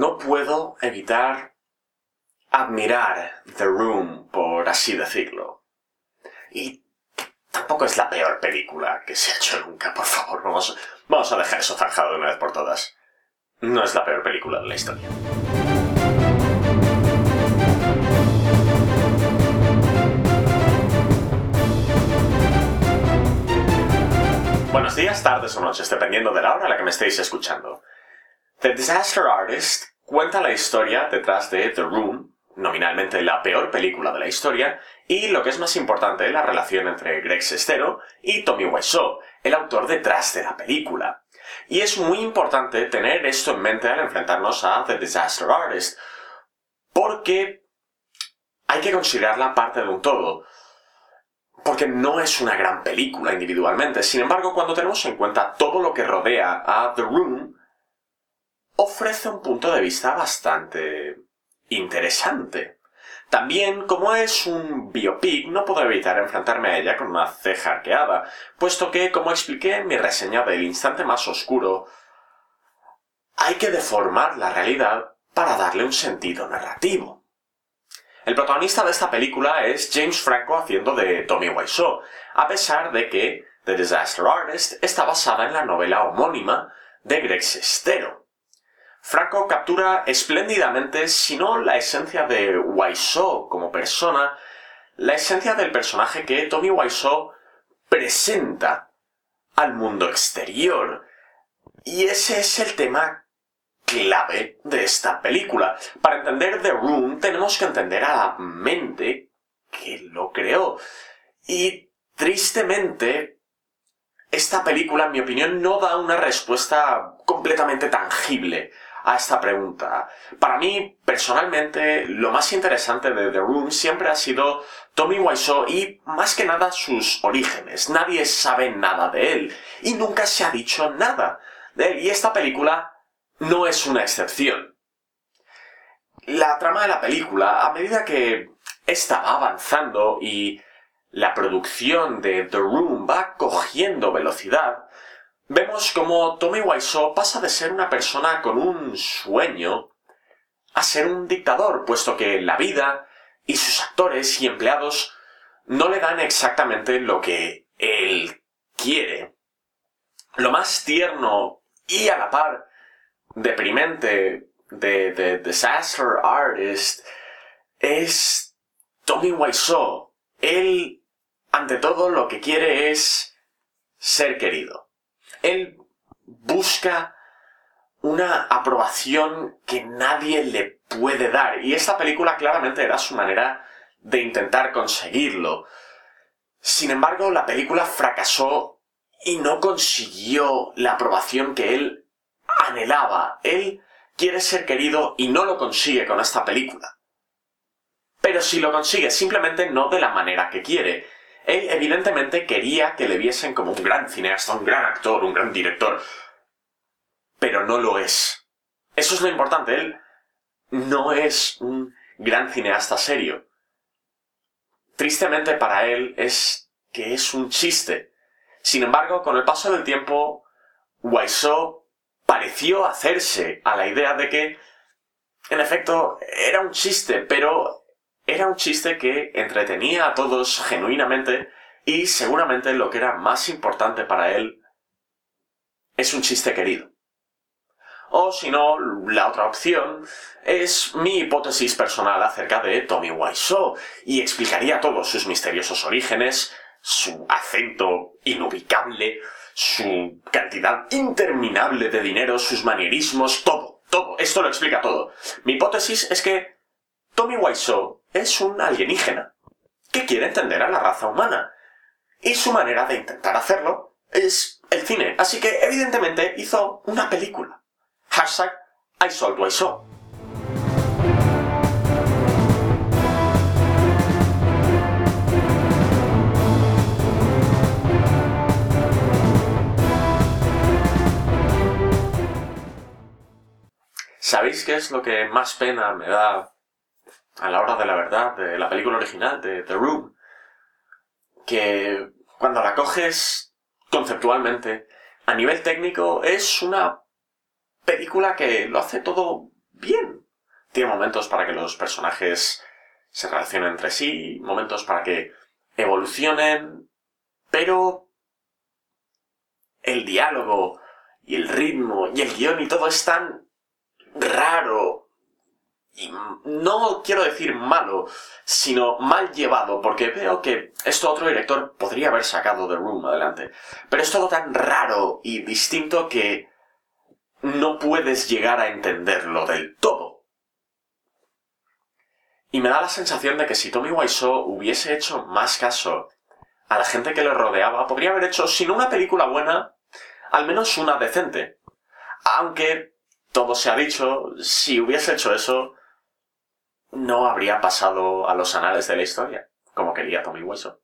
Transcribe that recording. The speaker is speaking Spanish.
no puedo evitar admirar The Room, por así decirlo. Y tampoco es la peor película que se ha hecho nunca, por favor, vamos, vamos a dejar eso zanjado de una vez por todas. No es la peor película de la historia. Buenos días, tardes o noches, dependiendo de la hora a la que me estéis escuchando. The Disaster Artist cuenta la historia detrás de The Room, nominalmente la peor película de la historia, y lo que es más importante, la relación entre Greg Sestero y Tommy Wiseau, el autor detrás de la película. Y es muy importante tener esto en mente al enfrentarnos a The Disaster Artist, porque hay que considerarla parte de un todo porque no es una gran película individualmente. Sin embargo, cuando tenemos en cuenta todo lo que rodea a The Room, ofrece un punto de vista bastante interesante. También, como es un biopic, no puedo evitar enfrentarme a ella con una ceja arqueada, puesto que, como expliqué en mi reseña del instante más oscuro, hay que deformar la realidad para darle un sentido narrativo. El protagonista de esta película es James Franco haciendo de Tommy Wiseau, a pesar de que The Disaster Artist está basada en la novela homónima de Greg Sestero. Franco captura espléndidamente, si no la esencia de Wiseau como persona, la esencia del personaje que Tommy Wiseau presenta al mundo exterior. Y ese es el tema clave de esta película. Para entender The Room tenemos que entender a la mente que lo creó. Y tristemente, esta película, en mi opinión, no da una respuesta completamente tangible a esta pregunta. Para mí, personalmente, lo más interesante de The Room siempre ha sido Tommy Wiseau y, más que nada, sus orígenes. Nadie sabe nada de él y nunca se ha dicho nada de él. Y esta película no es una excepción. La trama de la película, a medida que esta va avanzando y la producción de The Room va cogiendo velocidad, vemos como Tommy Wiseau pasa de ser una persona con un sueño a ser un dictador, puesto que la vida y sus actores y empleados no le dan exactamente lo que él quiere. Lo más tierno y a la par deprimente de, de Disaster Artist es Tommy Wiseau. Él, ante todo, lo que quiere es ser querido. Él busca una aprobación que nadie le puede dar. Y esta película claramente era su manera de intentar conseguirlo. Sin embargo, la película fracasó y no consiguió la aprobación que él anhelaba. Él quiere ser querido y no lo consigue con esta película. Pero si lo consigue, simplemente no de la manera que quiere. Él evidentemente quería que le viesen como un gran cineasta, un gran actor, un gran director. Pero no lo es. Eso es lo importante. Él no es un gran cineasta serio. Tristemente para él es que es un chiste. Sin embargo, con el paso del tiempo, Wiseau pareció hacerse a la idea de que, en efecto, era un chiste, pero era un chiste que entretenía a todos genuinamente y seguramente lo que era más importante para él es un chiste querido. O si no, la otra opción es mi hipótesis personal acerca de Tommy Wiseau y explicaría todos sus misteriosos orígenes, su acento inubicable, su cantidad interminable de dinero, sus manierismos, todo, todo. Esto lo explica todo. Mi hipótesis es que Tommy Wiseau es un alienígena que quiere entender a la raza humana. Y su manera de intentar hacerlo es el cine. Así que, evidentemente, hizo una película. Hashtag I sold Wiseau. ¿Sabéis qué es lo que más pena me da a la hora de la verdad de la película original, de The Room? Que cuando la coges conceptualmente, a nivel técnico, es una película que lo hace todo bien. Tiene momentos para que los personajes se relacionen entre sí, momentos para que evolucionen, pero el diálogo y el ritmo y el guion y todo es tan raro y no quiero decir malo, sino mal llevado, porque veo que esto otro director podría haber sacado The Room adelante. Pero es todo tan raro y distinto que no puedes llegar a entenderlo del todo. Y me da la sensación de que si Tommy Wiseau hubiese hecho más caso a la gente que le rodeaba, podría haber hecho, si no una película buena, al menos una decente. Aunque, todo se ha dicho, si hubiese hecho eso, no habría pasado a los anales de la historia, como quería Tommy Wiseau.